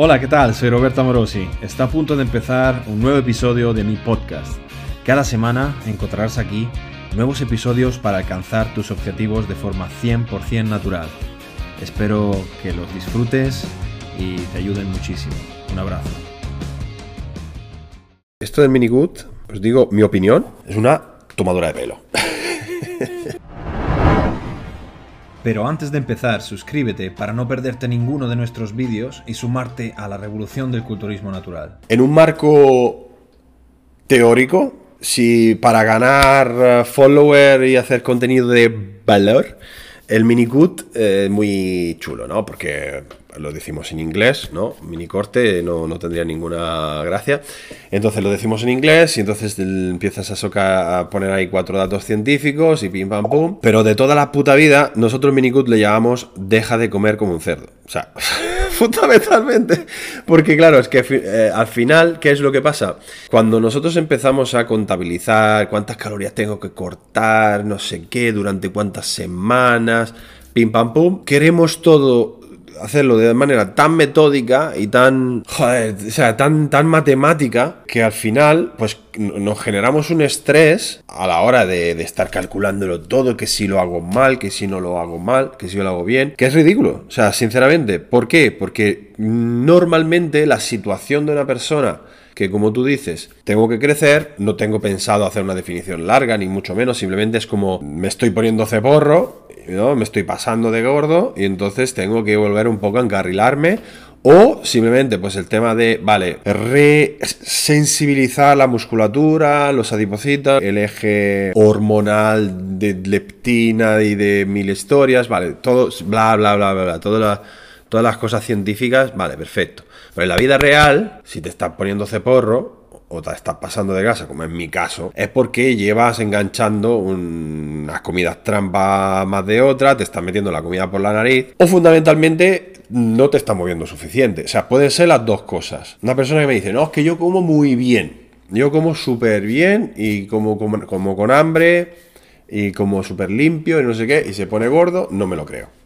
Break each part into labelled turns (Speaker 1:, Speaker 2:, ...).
Speaker 1: Hola, ¿qué tal? Soy Roberto Amorosi. Está a punto de empezar un nuevo episodio de mi podcast. Cada semana encontrarás aquí nuevos episodios para alcanzar tus objetivos de forma 100% natural. Espero que los disfrutes y te ayuden muchísimo. Un abrazo.
Speaker 2: Esto del Minigood, os digo mi opinión, es una tomadura de pelo.
Speaker 1: Pero antes de empezar, suscríbete para no perderte ninguno de nuestros vídeos y sumarte a la revolución del culturismo natural.
Speaker 2: En un marco teórico, si para ganar eh, follower y hacer contenido de valor, el minicut eh, es muy chulo, ¿no? Porque lo decimos en inglés, ¿no? Mini corte no, no, tendría ninguna gracia. Entonces lo decimos en inglés y entonces empiezas a, soca, a poner ahí cuatro datos científicos y pim pam pum. Pero de toda la puta vida, nosotros Minicut le llamamos deja de comer como un cerdo. O sea, fundamentalmente. Porque claro, es que eh, al final, ¿qué es lo que pasa? Cuando nosotros empezamos a contabilizar cuántas calorías tengo que cortar, no sé qué, durante cuántas semanas, pim pam pum, queremos todo hacerlo de manera tan metódica y tan, o sea, tan, tan matemática que al final, pues nos generamos un estrés a la hora de, de, estar calculándolo todo, que si lo hago mal, que si no lo hago mal, que si lo hago bien, que es ridículo. O sea, sinceramente, ¿por qué? Porque normalmente la situación de una persona que como tú dices, tengo que crecer, no tengo pensado hacer una definición larga, ni mucho menos, simplemente es como me estoy poniendo ceporro, ¿no? me estoy pasando de gordo y entonces tengo que volver un poco a encarrilarme o simplemente, pues el tema de, vale, resensibilizar la musculatura, los adipocitos, el eje hormonal de leptina y de mil historias, vale, todo, bla, bla, bla, bla, bla, todas las cosas científicas, vale, perfecto. Pero en la vida real, si te estás poniendo ceporro o te estás pasando de grasa, como en mi caso, es porque llevas enganchando unas comidas trampa más de otra, te estás metiendo la comida por la nariz, o fundamentalmente no te está moviendo suficiente. O sea, pueden ser las dos cosas. Una persona que me dice, no, es que yo como muy bien. Yo como súper bien y como, como, como con hambre y como súper limpio y no sé qué, y se pone gordo, no me lo creo.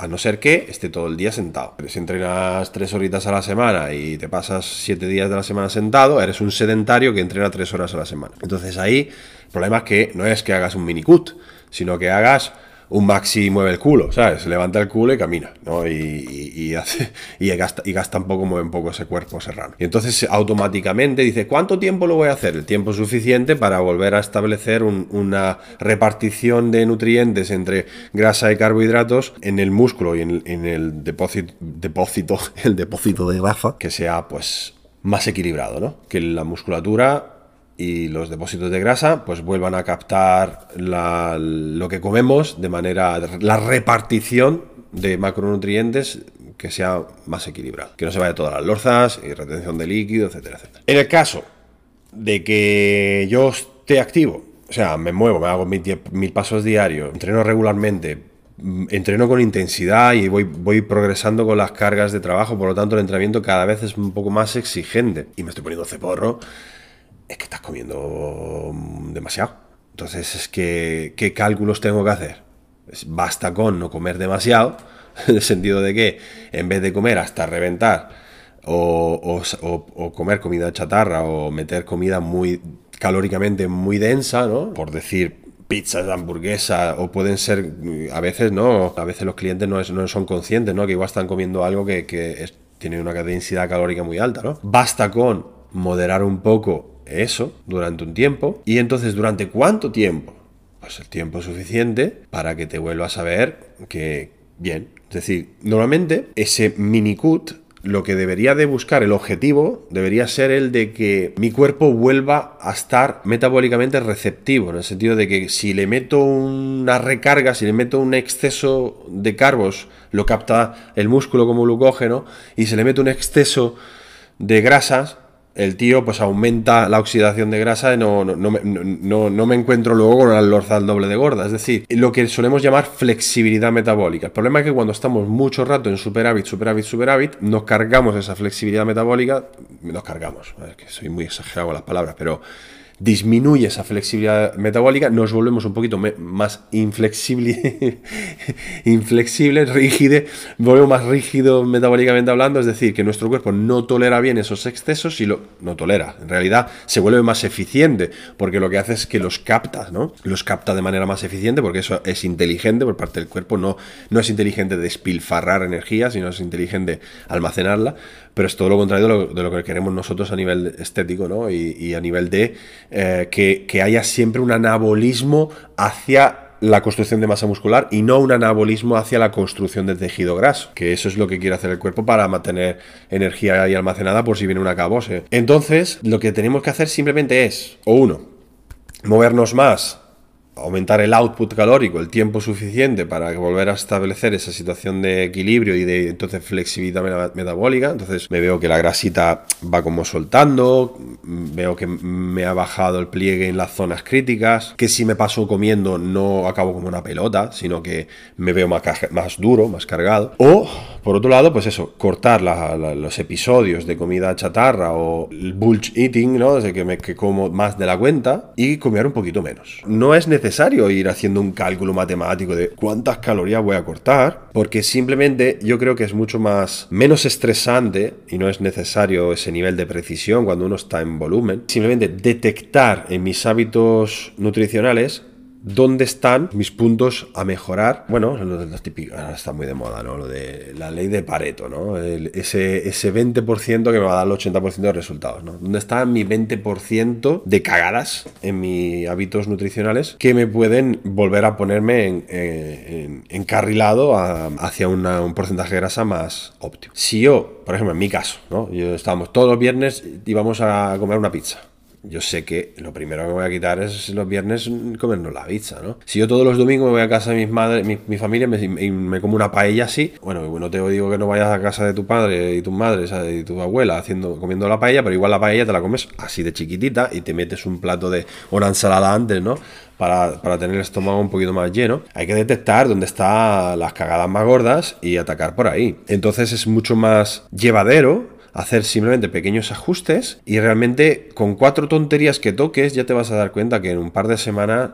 Speaker 2: A no ser que esté todo el día sentado. Si entrenas tres horitas a la semana y te pasas siete días de la semana sentado, eres un sedentario que entrena tres horas a la semana. Entonces ahí el problema es que no es que hagas un mini cut, sino que hagas un maxi mueve el culo, ¿sabes? Levanta el culo y camina, ¿no? Y, hace, y, gasta, y gasta un poco, mueve un poco ese cuerpo serrano. Y entonces automáticamente dice, ¿cuánto tiempo lo voy a hacer? El tiempo suficiente para volver a establecer una repartición de nutrientes entre grasa y carbohidratos en el músculo y en, en el depósito, depósito, el depósito de grasa que sea, pues, más equilibrado, ¿no? Que la musculatura y los depósitos de grasa pues vuelvan a captar lo que comemos de manera la repartición de macronutrientes que sea más equilibrado, que no se vaya todas las lorzas y retención de líquido, etcétera, etcétera. En el caso de que yo esté activo, o sea, me muevo, me hago mil, pasos diarios, entreno regularmente, entreno con intensidad y voy, voy progresando con las cargas de trabajo, por lo tanto el entrenamiento cada vez es un poco más exigente y me estoy poniendo ceporro es que estás comiendo mm, demasiado. Entonces es que, ¿qué cálculos tengo que hacer? basta con no comer demasiado, en el sentido de que en vez de comer hasta reventar o, comer comida chatarra o meter comida muy calóricamente muy densa, ¿no? Por decir pizzas, hamburguesa, o pueden ser, a veces no, a veces los clientes no, no son conscientes, ¿no? Que igual están comiendo algo que, tiene una densidad calórica muy alta, ¿no? Basta con moderar un poco eso durante un tiempo. Y entonces, ¿durante cuánto tiempo? Pues el tiempo suficiente para que te vuelvas a ver que bien. Es decir, normalmente ese mini cut lo que debería de buscar, el objetivo, debería ser el de que mi cuerpo vuelva a estar metabólicamente receptivo, en el sentido de que si le meto una recarga, si le meto un exceso de carbos, lo capta el músculo como glucógeno, y si le meto un exceso de grasas, el tío pues aumenta la oxidación de grasa y no, no, no, me encuentro luego con una lorzal doble de gorda. Es decir, lo que solemos llamar flexibilidad metabólica. El problema es que cuando estamos mucho rato en superávit, superávit, superávit, nos cargamos esa flexibilidad metabólica, nos cargamos, es que soy muy exagerado con las palabras, pero disminuye esa flexibilidad metabólica, nos volvemos un poquito más inflexible, inflexible, rígide, volvemos más rígido metabólicamente hablando, es decir, que nuestro cuerpo no tolera bien esos excesos y lo no tolera. En realidad se vuelve más eficiente porque lo que hace es que los capta, ¿no? Los capta de manera más eficiente porque eso es inteligente por parte del cuerpo, no, no es inteligente despilfarrar energía, sino es inteligente almacenarla pero es todo lo contrario de lo, que queremos nosotros a nivel estético, ¿no? Y, a nivel de eh, que, haya siempre un anabolismo hacia la construcción de masa muscular y no un anabolismo hacia la construcción de tejido graso, que eso es lo que quiere hacer el cuerpo para mantener energía ahí almacenada por si viene una cabose. Entonces, lo que tenemos que hacer simplemente es, o uno, movernos más aumentar el output calórico, el tiempo suficiente para volver a establecer esa situación de equilibrio y de entonces flexibilidad metabólica. Entonces me veo que la grasita va como soltando, veo que me ha bajado el pliegue en las zonas críticas, que si me paso comiendo no acabo como una pelota, sino que me veo más, más duro, más cargado. O, por otro lado, pues eso, cortar los episodios de comida chatarra o el bulge eating, ¿no? Desde que me que como más de la cuenta y comer un poquito menos. No es necesario necesario ir haciendo un cálculo matemático de cuántas calorías voy a cortar, porque simplemente yo creo que es mucho más menos estresante y no es necesario ese nivel de precisión cuando uno está en volumen. Simplemente detectar en mis hábitos nutricionales dónde están mis puntos a mejorar. Bueno, lo de las típicas, ahora está muy de moda, ¿no? Lo de la ley de Pareto, ¿no? ese, ese 20% que me va a dar el 80% de resultados, ¿no? ¿Dónde está mi 20% de cagadas en mis hábitos nutricionales que me pueden volver a ponerme en, encarrilado hacia un porcentaje de grasa más óptimo? Si yo, por ejemplo, en mi caso, ¿no? Todos los viernes y vamos a comer una pizza yo sé que lo primero que me voy a quitar es los viernes comernos la pizza, ¿no? Si yo todos los domingos me voy a casa de mis madres, mi, familia y me, como una paella así, bueno, no te digo que no vayas a casa de tu padre y tu madre y tu abuela haciendo, comiendo la paella, pero igual la paella te la comes así de chiquitita y te metes un plato de una ensalada antes, ¿no? Para, para, tener el estómago un poquito más lleno, hay que detectar dónde están las cagadas más gordas y atacar por ahí. Entonces es mucho más llevadero hacer simplemente pequeños ajustes y realmente con cuatro tonterías que toques ya te vas a dar cuenta que en un par de semanas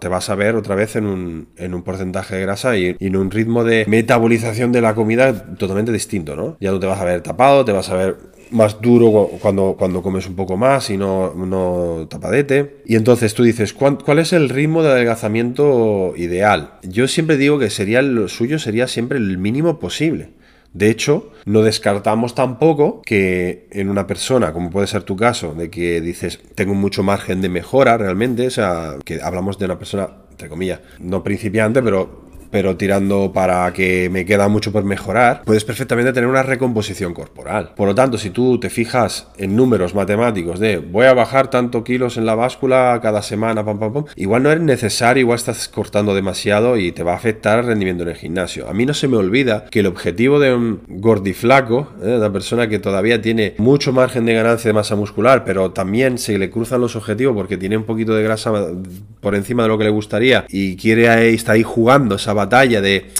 Speaker 2: te, vas a ver otra vez en un, en un porcentaje de grasa y, en un ritmo de metabolización de la comida totalmente distinto, ¿no? Ya no te vas a ver tapado, te vas a ver más duro cuando, cuando comes un poco más y no, no tapadete. Y entonces tú dices, ¿cuál, ¿cuál, es el ritmo de adelgazamiento ideal? Yo siempre digo que sería lo suyo sería siempre el mínimo posible. De hecho, no descartamos tampoco que en una persona, como puede ser tu caso, de que dices, tengo mucho margen de mejora realmente, o sea, que hablamos de una persona, entre comillas, no principiante, pero pero tirando para que me queda mucho por mejorar, puedes perfectamente tener una recomposición corporal. Por lo tanto, si tú te fijas en números matemáticos de voy a bajar tanto kilos en la báscula cada semana, pam, pam, pam, igual no es necesario, igual estás cortando demasiado y te va a afectar el rendimiento en el gimnasio. A mí no se me olvida que el objetivo de un gordiflaco, ¿eh? una persona que todavía tiene mucho margen de ganancia de masa muscular, pero también se le cruzan los objetivos porque tiene un poquito de grasa por encima de lo que le gustaría y quiere está ahí jugando esa batalla de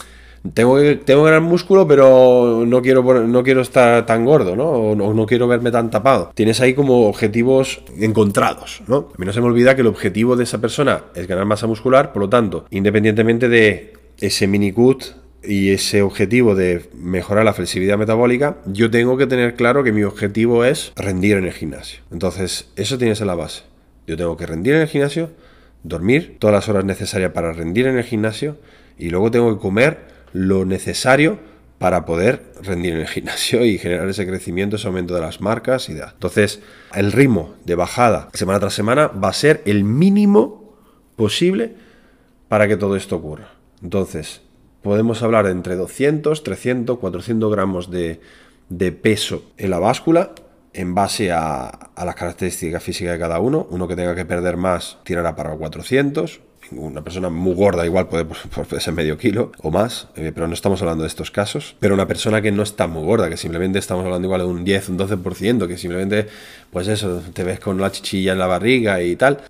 Speaker 2: tengo, tengo gran músculo, pero no quiero, no quiero estar tan gordo, ¿no? O no, quiero verme tan tapado. Tienes ahí como objetivos encontrados, ¿no? A mí no se me olvida que el objetivo de esa persona es ganar masa muscular, por lo tanto, independientemente de ese mini cut y ese objetivo de mejorar la flexibilidad metabólica, yo tengo que tener claro que mi objetivo es rendir en el gimnasio. Entonces, eso tiene que ser la base. Yo tengo que rendir en el gimnasio, dormir todas las horas necesarias para rendir en el gimnasio y luego tengo que comer lo necesario para poder rendir en el gimnasio y generar ese crecimiento, ese aumento de las marcas y da. Entonces, el ritmo de bajada semana tras semana va a ser el mínimo posible para que todo esto ocurra. Entonces, podemos hablar de entre 200, 300, 400 gramos de, de peso en la báscula en base a, a, las características físicas de cada uno. Uno que tenga que perder más tirará para 400, una persona muy gorda igual puede, ser medio kilo o más, eh, pero no estamos hablando de estos casos. Pero una persona que no está muy gorda, que simplemente estamos hablando igual de un 10, un 12%, que simplemente, pues eso, te ves con la chichilla en la barriga y tal.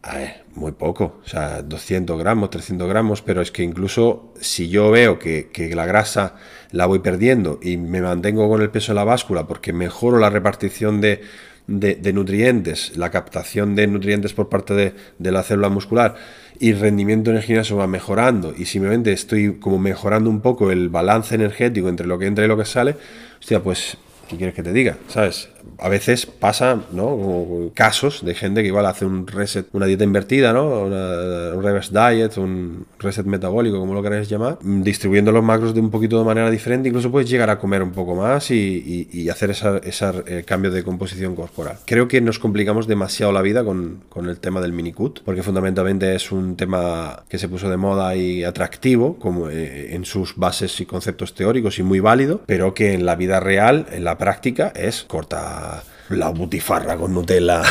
Speaker 2: Muy poco, o sea, 200 gramos, 300 gramos, pero es que incluso si yo veo que, que la grasa la voy perdiendo y me mantengo con el peso en la báscula porque mejoro la repartición de de, nutrientes, la captación de nutrientes por parte de, la célula muscular y rendimiento en el va mejorando y simplemente estoy como mejorando un poco el balance energético entre lo que entra y lo que sale, hostia, pues ¿qué quieres que te diga? ¿Sabes? A veces pasa, ¿no? casos de gente que igual hace un reset, una dieta invertida, ¿no? un reverse diet, un reset metabólico, como lo queráis llamar, distribuyendo los macros de un poquito de manera diferente, incluso puedes llegar a comer un poco más y, hacer ese eh, cambio de composición corporal. Creo que nos complicamos demasiado la vida con, con el tema del minicut, porque fundamentalmente es un tema que se puso de moda y atractivo, como eh, en sus bases y conceptos teóricos y muy válido, pero que en la vida real, en la práctica, es corta la butifarra con Nutella.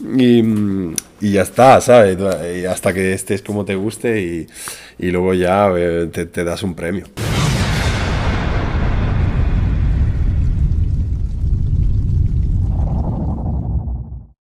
Speaker 2: y, ya está, ¿sabes? Y hasta que estés como te guste y, luego ya eh, te das un premio.